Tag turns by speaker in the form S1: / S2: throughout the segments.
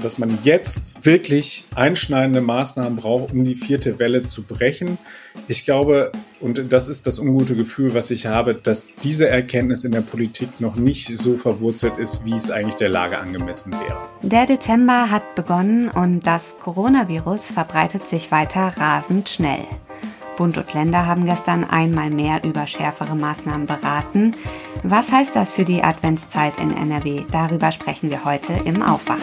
S1: dass man jetzt wirklich einschneidende Maßnahmen braucht, um die vierte Welle zu brechen. Ich glaube, und das ist das ungute Gefühl, was ich habe, dass diese Erkenntnis in der Politik noch nicht so verwurzelt ist, wie es eigentlich der Lage angemessen wäre.
S2: Der Dezember hat begonnen und das Coronavirus verbreitet sich weiter rasend schnell. Bund und Länder haben gestern einmal mehr über schärfere Maßnahmen beraten. Was heißt das für die Adventszeit in NRW? Darüber sprechen wir heute im Aufwacher.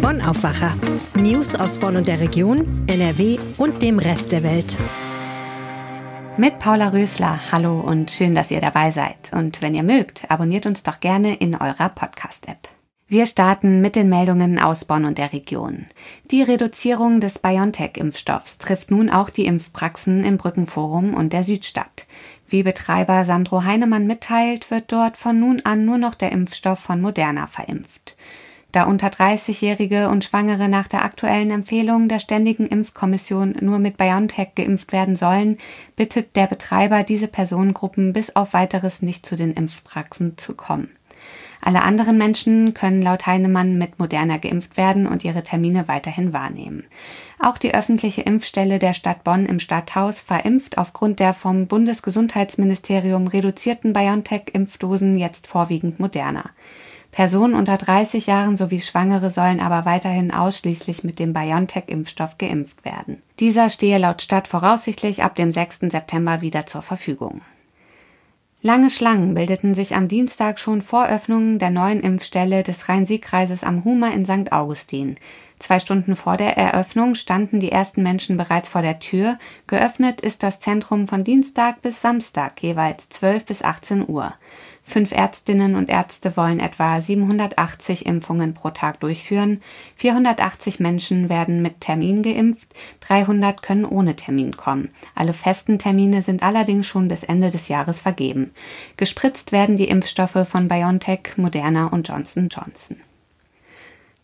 S3: Bonn Aufwacher. News aus Bonn und der Region, NRW und dem Rest der Welt.
S2: Mit Paula Rösler. Hallo und schön, dass ihr dabei seid. Und wenn ihr mögt, abonniert uns doch gerne in eurer Podcast-App. Wir starten mit den Meldungen aus Bonn und der Region. Die Reduzierung des BioNTech-Impfstoffs trifft nun auch die Impfpraxen im Brückenforum und der Südstadt. Wie Betreiber Sandro Heinemann mitteilt, wird dort von nun an nur noch der Impfstoff von Moderna verimpft. Da unter 30-Jährige und Schwangere nach der aktuellen Empfehlung der Ständigen Impfkommission nur mit BioNTech geimpft werden sollen, bittet der Betreiber diese Personengruppen bis auf weiteres nicht zu den Impfpraxen zu kommen. Alle anderen Menschen können laut Heinemann mit Moderna geimpft werden und ihre Termine weiterhin wahrnehmen. Auch die öffentliche Impfstelle der Stadt Bonn im Stadthaus verimpft aufgrund der vom Bundesgesundheitsministerium reduzierten BioNTech-Impfdosen jetzt vorwiegend Moderna. Personen unter 30 Jahren sowie Schwangere sollen aber weiterhin ausschließlich mit dem BioNTech-Impfstoff geimpft werden. Dieser stehe laut Stadt voraussichtlich ab dem 6. September wieder zur Verfügung. Lange Schlangen bildeten sich am Dienstag schon vor Öffnung der neuen Impfstelle des Rhein-Sieg-Kreises am Humer in St. Augustin. Zwei Stunden vor der Eröffnung standen die ersten Menschen bereits vor der Tür. Geöffnet ist das Zentrum von Dienstag bis Samstag jeweils 12 bis 18 Uhr. Fünf Ärztinnen und Ärzte wollen etwa 780 Impfungen pro Tag durchführen. 480 Menschen werden mit Termin geimpft, 300 können ohne Termin kommen. Alle festen Termine sind allerdings schon bis Ende des Jahres vergeben. Gespritzt werden die Impfstoffe von BioNTech, Moderna und Johnson Johnson.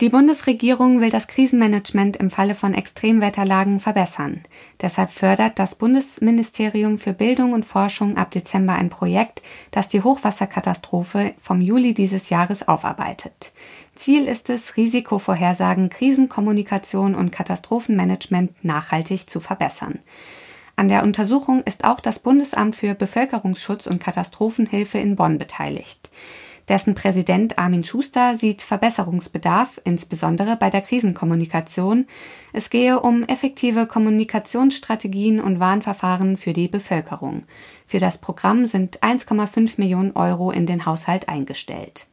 S2: Die Bundesregierung will das Krisenmanagement im Falle von Extremwetterlagen verbessern. Deshalb fördert das Bundesministerium für Bildung und Forschung ab Dezember ein Projekt, das die Hochwasserkatastrophe vom Juli dieses Jahres aufarbeitet. Ziel ist es, Risikovorhersagen, Krisenkommunikation und Katastrophenmanagement nachhaltig zu verbessern. An der Untersuchung ist auch das Bundesamt für Bevölkerungsschutz und Katastrophenhilfe in Bonn beteiligt. Dessen Präsident Armin Schuster sieht Verbesserungsbedarf, insbesondere bei der Krisenkommunikation. Es gehe um effektive Kommunikationsstrategien und Warnverfahren für die Bevölkerung. Für das Programm sind 1,5 Millionen Euro in den Haushalt eingestellt.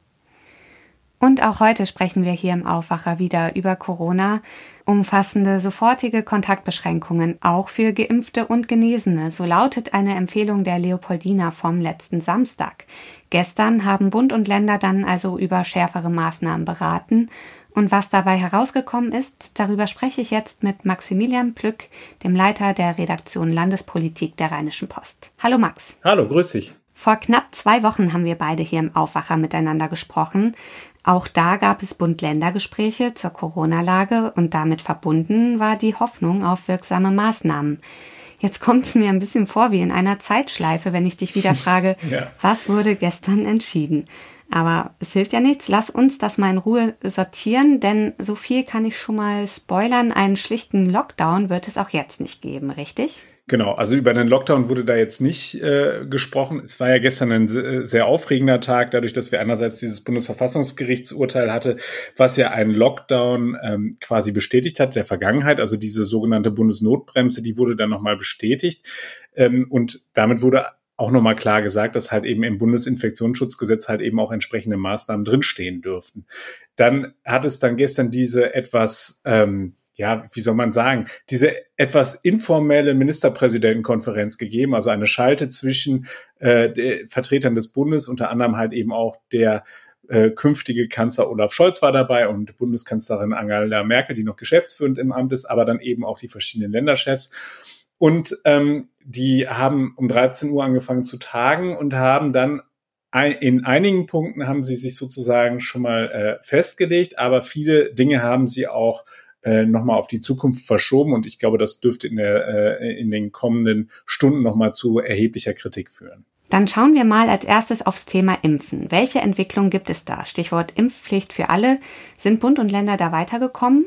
S2: Und auch heute sprechen wir hier im Aufwacher wieder über Corona. Umfassende sofortige Kontaktbeschränkungen auch für Geimpfte und Genesene, so lautet eine Empfehlung der Leopoldina vom letzten Samstag. Gestern haben Bund und Länder dann also über schärfere Maßnahmen beraten. Und was dabei herausgekommen ist, darüber spreche ich jetzt mit Maximilian Plück, dem Leiter der Redaktion Landespolitik der Rheinischen Post. Hallo Max.
S1: Hallo, grüß dich.
S2: Vor knapp zwei Wochen haben wir beide hier im Aufwacher miteinander gesprochen. Auch da gab es Bund-Länder-Gespräche zur Corona-Lage und damit verbunden war die Hoffnung auf wirksame Maßnahmen. Jetzt kommt es mir ein bisschen vor wie in einer Zeitschleife, wenn ich dich wieder frage, ja. was wurde gestern entschieden? Aber es hilft ja nichts. Lass uns das mal in Ruhe sortieren, denn so viel kann ich schon mal spoilern. Einen schlichten Lockdown wird es auch jetzt nicht geben, richtig?
S1: Genau, also über einen Lockdown wurde da jetzt nicht äh, gesprochen. Es war ja gestern ein sehr aufregender Tag, dadurch, dass wir einerseits dieses Bundesverfassungsgerichtsurteil hatte, was ja einen Lockdown ähm, quasi bestätigt hat der Vergangenheit. Also diese sogenannte Bundesnotbremse, die wurde dann nochmal bestätigt. Ähm, und damit wurde auch nochmal klar gesagt, dass halt eben im Bundesinfektionsschutzgesetz halt eben auch entsprechende Maßnahmen drinstehen dürften. Dann hat es dann gestern diese etwas ähm, ja, wie soll man sagen, diese etwas informelle Ministerpräsidentenkonferenz gegeben, also eine Schalte zwischen äh, Vertretern des Bundes, unter anderem halt eben auch der äh, künftige Kanzler Olaf Scholz war dabei und Bundeskanzlerin Angela Merkel, die noch geschäftsführend im Amt ist, aber dann eben auch die verschiedenen Länderchefs. Und ähm, die haben um 13 Uhr angefangen zu tagen und haben dann in einigen Punkten haben sie sich sozusagen schon mal äh, festgelegt, aber viele Dinge haben sie auch äh, nochmal auf die Zukunft verschoben und ich glaube, das dürfte in, der, äh, in den kommenden Stunden nochmal zu erheblicher Kritik führen.
S2: Dann schauen wir mal als erstes aufs Thema Impfen. Welche Entwicklung gibt es da? Stichwort Impfpflicht für alle. Sind Bund und Länder da weitergekommen?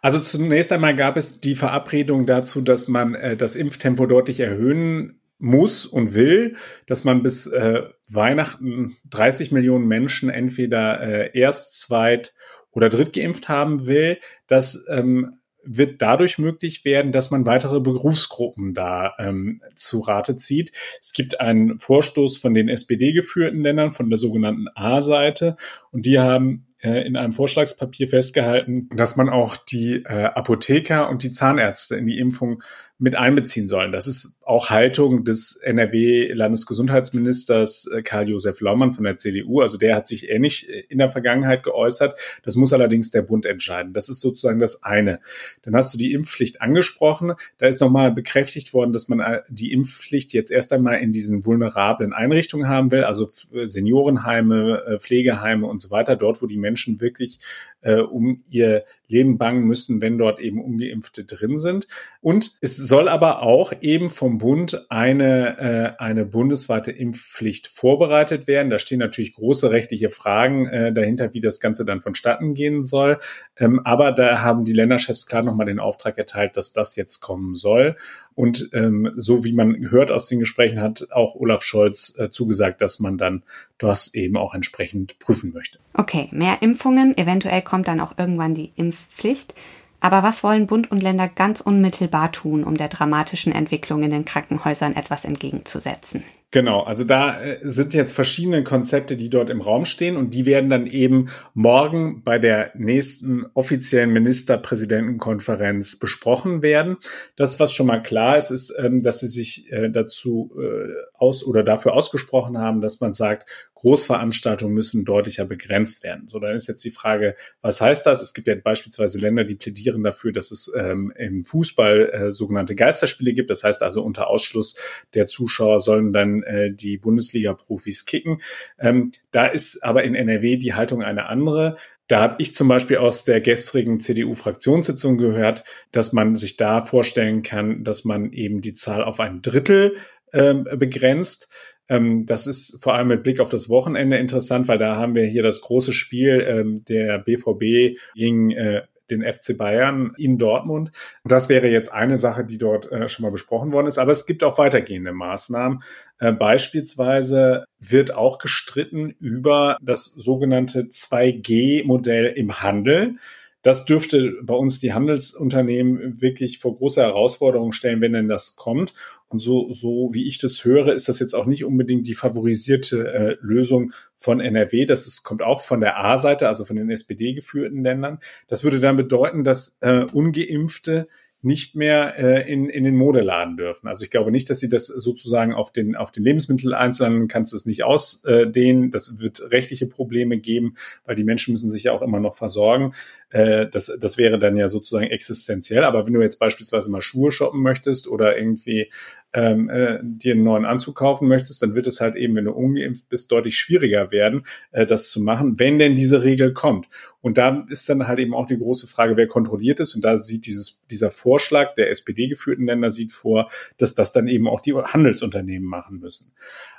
S1: Also zunächst einmal gab es die Verabredung dazu, dass man äh, das Impftempo deutlich erhöhen muss und will, dass man bis äh, Weihnachten 30 Millionen Menschen entweder äh, erst, zweit oder dritt geimpft haben will. Das ähm, wird dadurch möglich werden, dass man weitere Berufsgruppen da ähm, zu Rate zieht. Es gibt einen Vorstoß von den SPD geführten Ländern, von der sogenannten A-Seite, und die haben äh, in einem Vorschlagspapier festgehalten, dass man auch die äh, Apotheker und die Zahnärzte in die Impfung mit einbeziehen sollen. Das ist auch Haltung des NRW-Landesgesundheitsministers äh, Karl-Josef Laumann von der CDU. Also der hat sich ähnlich äh, in der Vergangenheit geäußert. Das muss allerdings der Bund entscheiden. Das ist sozusagen das eine. Dann hast du die Impfpflicht angesprochen. Da ist nochmal bekräftigt worden, dass man äh, die Impfpflicht jetzt erst einmal in diesen vulnerablen Einrichtungen haben will, also Seniorenheime, Pflegeheime und so weiter, dort, wo die Menschen wirklich äh, um ihr Leben bangen müssen, wenn dort eben ungeimpfte drin sind. Und es soll aber auch eben vom Bund eine, äh, eine bundesweite Impfpflicht vorbereitet werden. Da stehen natürlich große rechtliche Fragen äh, dahinter, wie das Ganze dann vonstatten gehen soll. Ähm, aber da haben die Länderchefs klar nochmal den Auftrag erteilt, dass das jetzt kommen soll. Und ähm, so wie man hört aus den Gesprächen, hat auch Olaf Scholz äh, zugesagt, dass man dann das eben auch entsprechend prüfen möchte.
S2: Okay, mehr Impfungen. Eventuell kommt dann auch irgendwann die Impfpflicht. Aber was wollen Bund und Länder ganz unmittelbar tun, um der dramatischen Entwicklung in den Krankenhäusern etwas entgegenzusetzen?
S1: Genau, also da äh, sind jetzt verschiedene Konzepte, die dort im Raum stehen und die werden dann eben morgen bei der nächsten offiziellen Ministerpräsidentenkonferenz besprochen werden. Das, was schon mal klar ist, ist, ähm, dass sie sich äh, dazu äh, aus oder dafür ausgesprochen haben, dass man sagt, Großveranstaltungen müssen deutlicher begrenzt werden. So, dann ist jetzt die Frage, was heißt das? Es gibt ja beispielsweise Länder, die plädieren dafür, dass es ähm, im Fußball sogenannte Geisterspiele gibt. Das heißt also, unter Ausschluss der Zuschauer sollen dann äh, die Bundesliga-Profis kicken. Ähm, da ist aber in NRW die Haltung eine andere. Da habe ich zum Beispiel aus der gestrigen CDU-Fraktionssitzung gehört, dass man sich da vorstellen kann, dass man eben die Zahl auf ein Drittel ähm, begrenzt. Ähm, das ist vor allem mit Blick auf das Wochenende interessant, weil da haben wir hier das große Spiel ähm, der BVB gegen äh, den FC Bayern in Dortmund. Und das wäre jetzt eine Sache, die dort äh, schon mal besprochen worden ist. Aber es gibt auch weitergehende Maßnahmen. Äh, beispielsweise wird auch gestritten über das sogenannte 2G-Modell im Handel. Das dürfte bei uns die Handelsunternehmen wirklich vor große Herausforderungen stellen, wenn denn das kommt. Und so, so wie ich das höre, ist das jetzt auch nicht unbedingt die favorisierte äh, Lösung von NRW. Das ist, kommt auch von der A-Seite, also von den SPD geführten Ländern. Das würde dann bedeuten, dass äh, ungeimpfte nicht mehr äh, in, in den Modeladen dürfen. Also ich glaube nicht, dass sie das sozusagen auf den, auf den Lebensmitteleinzelnen kannst du es nicht ausdehnen. Das wird rechtliche Probleme geben, weil die Menschen müssen sich ja auch immer noch versorgen. Äh, das, das wäre dann ja sozusagen existenziell. Aber wenn du jetzt beispielsweise mal Schuhe shoppen möchtest oder irgendwie ähm, äh, dir einen neuen Anzug kaufen möchtest, dann wird es halt eben, wenn du ungeimpft bist, deutlich schwieriger werden, äh, das zu machen, wenn denn diese Regel kommt. Und da ist dann halt eben auch die große Frage, wer kontrolliert es. Und da sieht dieses, dieser Vorschlag der SPD-geführten Länder sieht vor, dass das dann eben auch die Handelsunternehmen machen müssen.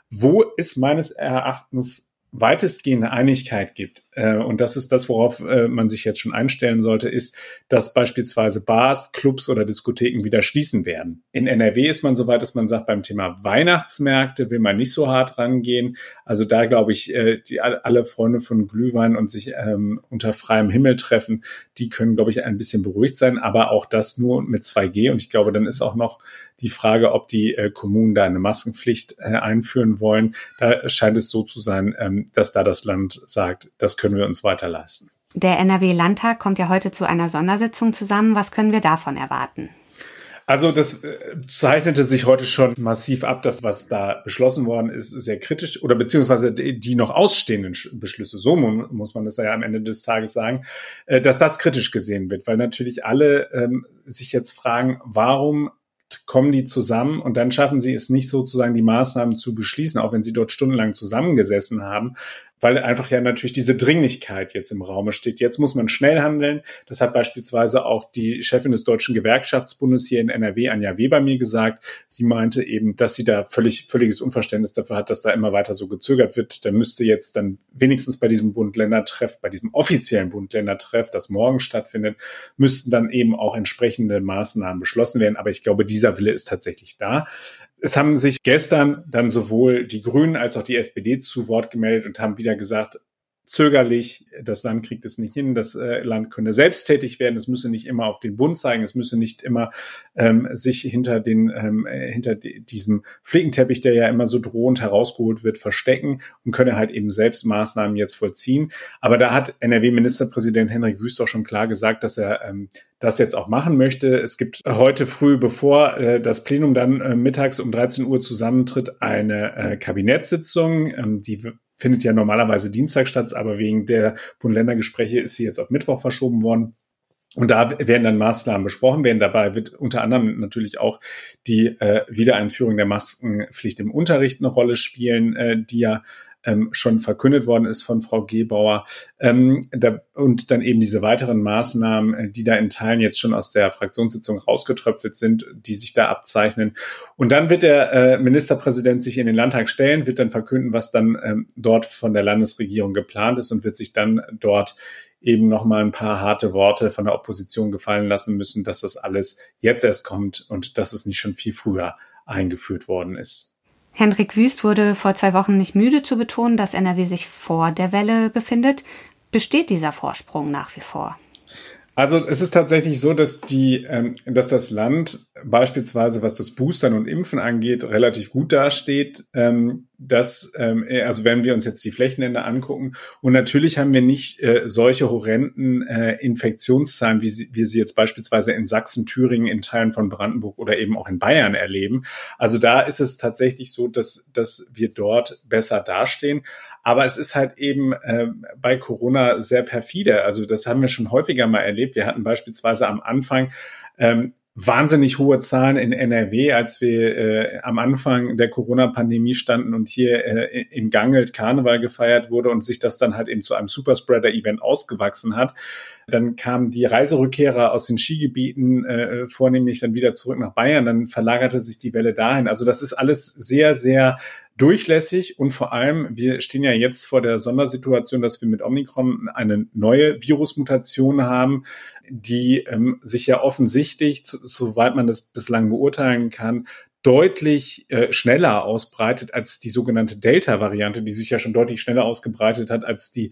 S1: Wo ist meines Erachtens weitestgehende Einigkeit gibt, äh, und das ist das, worauf äh, man sich jetzt schon einstellen sollte, ist, dass beispielsweise Bars, Clubs oder Diskotheken wieder schließen werden. In NRW ist man so weit, dass man sagt, beim Thema Weihnachtsmärkte will man nicht so hart rangehen. Also da glaube ich, äh, die, alle Freunde von Glühwein und sich ähm, unter freiem Himmel treffen, die können, glaube ich, ein bisschen beruhigt sein, aber auch das nur mit 2G. Und ich glaube, dann ist auch noch die Frage, ob die äh, Kommunen da eine Maskenpflicht äh, einführen wollen. Da scheint es so zu sein, ähm, dass da das Land sagt, das können wir uns weiter leisten.
S2: Der NRW-Landtag kommt ja heute zu einer Sondersitzung zusammen. Was können wir davon erwarten?
S1: Also das äh, zeichnete sich heute schon massiv ab, das, was da beschlossen worden ist, sehr kritisch oder beziehungsweise die noch ausstehenden Beschlüsse, so muss man das ja am Ende des Tages sagen, äh, dass das kritisch gesehen wird, weil natürlich alle ähm, sich jetzt fragen, warum kommen die zusammen und dann schaffen sie es nicht sozusagen, die Maßnahmen zu beschließen, auch wenn sie dort stundenlang zusammengesessen haben. Weil einfach ja natürlich diese Dringlichkeit jetzt im Raume steht. Jetzt muss man schnell handeln. Das hat beispielsweise auch die Chefin des Deutschen Gewerkschaftsbundes hier in NRW, Anja Weber, mir gesagt. Sie meinte eben, dass sie da völlig, völliges Unverständnis dafür hat, dass da immer weiter so gezögert wird. Da müsste jetzt dann wenigstens bei diesem Bund-Länder-Treff, bei diesem offiziellen Bund-Länder-Treff, das morgen stattfindet, müssten dann eben auch entsprechende Maßnahmen beschlossen werden. Aber ich glaube, dieser Wille ist tatsächlich da. Es haben sich gestern dann sowohl die Grünen als auch die SPD zu Wort gemeldet und haben wieder gesagt, zögerlich, das Land kriegt es nicht hin, das äh, Land könne selbsttätig werden, es müsse nicht immer auf den Bund zeigen, es müsse nicht immer ähm, sich hinter den ähm, äh, hinter diesem Flickenteppich, der ja immer so drohend herausgeholt wird, verstecken und könne halt eben selbst Maßnahmen jetzt vollziehen. Aber da hat NRW-Ministerpräsident Henrik Wüst auch schon klar gesagt, dass er ähm, das jetzt auch machen möchte. Es gibt heute früh, bevor äh, das Plenum dann äh, mittags um 13 Uhr zusammentritt, eine äh, Kabinettssitzung. Ähm, die findet ja normalerweise Dienstag statt, aber wegen der Bund-Länder-Gespräche ist sie jetzt auf Mittwoch verschoben worden. Und da werden dann Maßnahmen besprochen werden. Dabei wird unter anderem natürlich auch die äh, Wiedereinführung der Maskenpflicht im Unterricht eine Rolle spielen, äh, die ja ähm, schon verkündet worden ist von Frau Gebauer. Ähm, da, und dann eben diese weiteren Maßnahmen, äh, die da in Teilen jetzt schon aus der Fraktionssitzung rausgetröpfelt sind, die sich da abzeichnen. Und dann wird der äh, Ministerpräsident sich in den Landtag stellen, wird dann verkünden, was dann ähm, dort von der Landesregierung geplant ist und wird sich dann dort eben noch mal ein paar harte Worte von der Opposition gefallen lassen müssen, dass das alles jetzt erst kommt und dass es nicht schon viel früher eingeführt worden ist.
S2: Hendrik Wüst wurde vor zwei Wochen nicht müde zu betonen, dass NRW sich vor der Welle befindet. Besteht dieser Vorsprung nach wie vor?
S1: Also es ist tatsächlich so, dass die, ähm, dass das Land beispielsweise, was das Boostern und Impfen angeht, relativ gut dasteht. Ähm, dass, ähm, äh, also wenn wir uns jetzt die Flächenländer angucken, und natürlich haben wir nicht äh, solche horrenden äh, Infektionszahlen, wie sie, wie sie jetzt beispielsweise in Sachsen, Thüringen, in Teilen von Brandenburg oder eben auch in Bayern erleben. Also da ist es tatsächlich so, dass, dass wir dort besser dastehen. Aber es ist halt eben äh, bei Corona sehr perfide. Also das haben wir schon häufiger mal erlebt. Wir hatten beispielsweise am Anfang ähm, wahnsinnig hohe Zahlen in NRW, als wir äh, am Anfang der Corona-Pandemie standen und hier äh, in Gangelt Karneval gefeiert wurde und sich das dann halt eben zu einem Superspreader-Event ausgewachsen hat. Dann kamen die Reiserückkehrer aus den Skigebieten äh, vornehmlich dann wieder zurück nach Bayern. Dann verlagerte sich die Welle dahin. Also das ist alles sehr, sehr durchlässig und vor allem, wir stehen ja jetzt vor der Sondersituation, dass wir mit Omikron eine neue Virusmutation haben, die ähm, sich ja offensichtlich, soweit man das bislang beurteilen kann, deutlich äh, schneller ausbreitet als die sogenannte Delta-Variante, die sich ja schon deutlich schneller ausgebreitet hat als die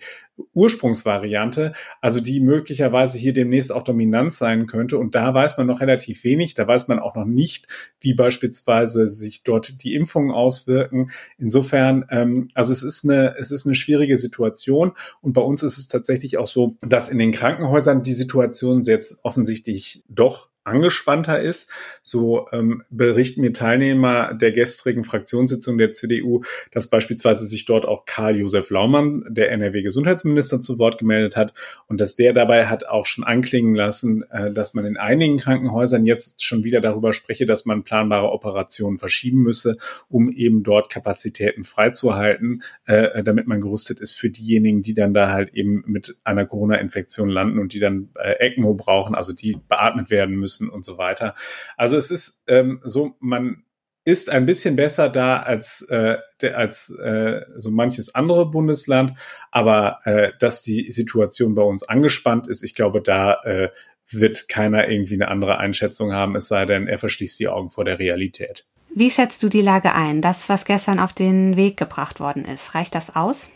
S1: Ursprungsvariante, also die möglicherweise hier demnächst auch dominant sein könnte. Und da weiß man noch relativ wenig. Da weiß man auch noch nicht, wie beispielsweise sich dort die Impfungen auswirken. Insofern, ähm, also es ist eine, es ist eine schwierige Situation. Und bei uns ist es tatsächlich auch so, dass in den Krankenhäusern die Situation jetzt offensichtlich doch angespannter ist. So ähm, berichten mir Teilnehmer der gestrigen Fraktionssitzung der CDU, dass beispielsweise sich dort auch Karl-Josef Laumann, der NRW-Gesundheitsminister, zu Wort gemeldet hat und dass der dabei hat auch schon anklingen lassen, äh, dass man in einigen Krankenhäusern jetzt schon wieder darüber spreche, dass man planbare Operationen verschieben müsse, um eben dort Kapazitäten freizuhalten, äh, damit man gerüstet ist für diejenigen, die dann da halt eben mit einer Corona-Infektion landen und die dann äh, ECMO brauchen, also die beatmet werden müssen müssen und so weiter. Also es ist ähm, so, man ist ein bisschen besser da als, äh, als äh, so manches andere Bundesland, aber äh, dass die Situation bei uns angespannt ist, ich glaube, da äh, wird keiner irgendwie eine andere Einschätzung haben, es sei denn, er verschließt die Augen vor der Realität.
S2: Wie schätzt du die Lage ein? Das, was gestern auf den Weg gebracht worden ist, reicht das aus?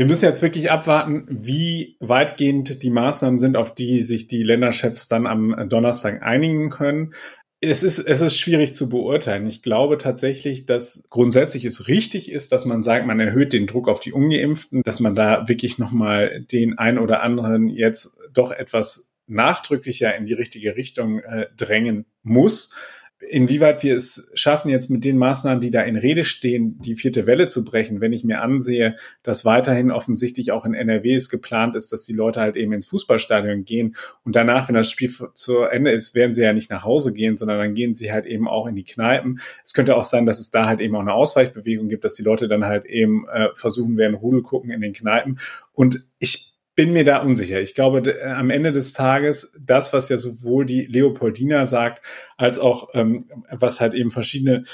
S1: Wir müssen jetzt wirklich abwarten, wie weitgehend die Maßnahmen sind, auf die sich die Länderchefs dann am Donnerstag einigen können. Es ist, es ist schwierig zu beurteilen. Ich glaube tatsächlich, dass grundsätzlich es richtig ist, dass man sagt, man erhöht den Druck auf die Ungeimpften, dass man da wirklich nochmal den ein oder anderen jetzt doch etwas nachdrücklicher in die richtige Richtung äh, drängen muss. Inwieweit wir es schaffen, jetzt mit den Maßnahmen, die da in Rede stehen, die vierte Welle zu brechen, wenn ich mir ansehe, dass weiterhin offensichtlich auch in NRW es geplant ist, dass die Leute halt eben ins Fußballstadion gehen und danach, wenn das Spiel zu Ende ist, werden sie ja nicht nach Hause gehen, sondern dann gehen sie halt eben auch in die Kneipen. Es könnte auch sein, dass es da halt eben auch eine Ausweichbewegung gibt, dass die Leute dann halt eben äh, versuchen werden, Rudel gucken in den Kneipen. Und ich bin mir da unsicher. Ich glaube, am Ende des Tages, das, was ja sowohl die Leopoldina sagt, als auch ähm, was halt eben verschiedene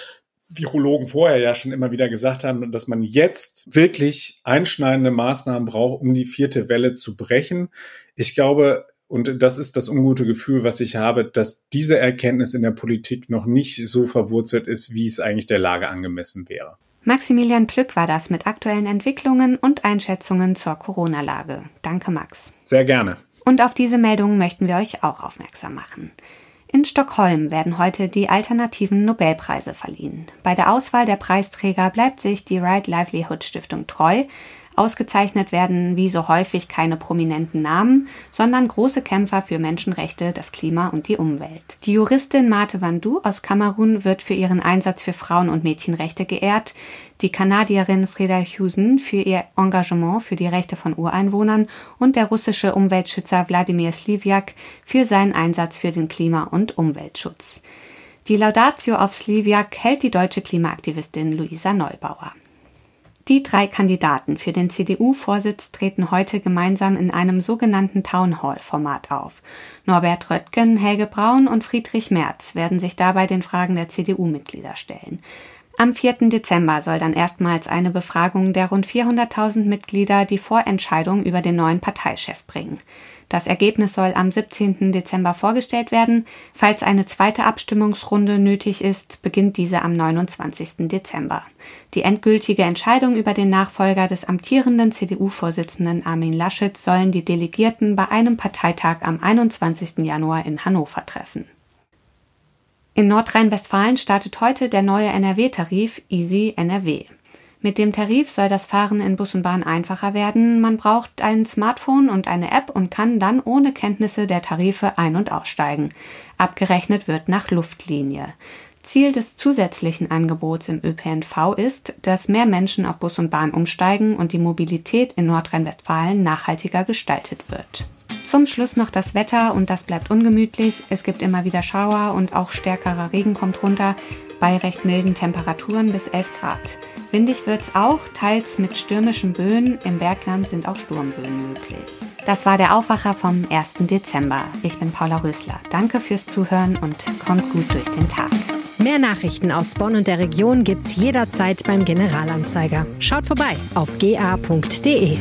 S1: Virologen vorher ja schon immer wieder gesagt haben, dass man jetzt wirklich einschneidende Maßnahmen braucht, um die vierte Welle zu brechen. Ich glaube, und das ist das ungute Gefühl, was ich habe, dass diese Erkenntnis in der Politik noch nicht so verwurzelt ist, wie es eigentlich der Lage angemessen wäre.
S2: Maximilian Plück war das mit aktuellen Entwicklungen und Einschätzungen zur Corona-Lage. Danke, Max.
S1: Sehr gerne.
S2: Und auf diese Meldungen möchten wir euch auch aufmerksam machen. In Stockholm werden heute die alternativen Nobelpreise verliehen. Bei der Auswahl der Preisträger bleibt sich die Right Livelihood Stiftung treu, Ausgezeichnet werden wie so häufig keine prominenten Namen, sondern große Kämpfer für Menschenrechte, das Klima und die Umwelt. Die Juristin Mate Vandu aus Kamerun wird für ihren Einsatz für Frauen- und Mädchenrechte geehrt, die Kanadierin Freda Husen für ihr Engagement für die Rechte von Ureinwohnern und der russische Umweltschützer Wladimir Sliviak für seinen Einsatz für den Klima- und Umweltschutz. Die Laudatio auf Sliviak hält die deutsche Klimaaktivistin Luisa Neubauer. Die drei Kandidaten für den CDU-Vorsitz treten heute gemeinsam in einem sogenannten Town Hall-Format auf. Norbert Röttgen, Helge Braun und Friedrich Merz werden sich dabei den Fragen der CDU-Mitglieder stellen. Am 4. Dezember soll dann erstmals eine Befragung der rund 400.000 Mitglieder die Vorentscheidung über den neuen Parteichef bringen. Das Ergebnis soll am 17. Dezember vorgestellt werden. Falls eine zweite Abstimmungsrunde nötig ist, beginnt diese am 29. Dezember. Die endgültige Entscheidung über den Nachfolger des amtierenden CDU-Vorsitzenden Armin Laschet sollen die Delegierten bei einem Parteitag am 21. Januar in Hannover treffen. In Nordrhein-Westfalen startet heute der neue NRW-Tarif Easy NRW. Mit dem Tarif soll das Fahren in Bus und Bahn einfacher werden. Man braucht ein Smartphone und eine App und kann dann ohne Kenntnisse der Tarife ein- und aussteigen. Abgerechnet wird nach Luftlinie. Ziel des zusätzlichen Angebots im ÖPNV ist, dass mehr Menschen auf Bus und Bahn umsteigen und die Mobilität in Nordrhein-Westfalen nachhaltiger gestaltet wird. Zum Schluss noch das Wetter und das bleibt ungemütlich. Es gibt immer wieder Schauer und auch stärkerer Regen kommt runter bei recht milden Temperaturen bis 11 Grad. Windig wird es auch, teils mit stürmischen Böen. Im Bergland sind auch Sturmböen möglich. Das war der Aufwacher vom 1. Dezember. Ich bin Paula Rösler. Danke fürs Zuhören und kommt gut durch den Tag.
S3: Mehr Nachrichten aus Bonn und der Region gibt's jederzeit beim Generalanzeiger. Schaut vorbei auf ga.de.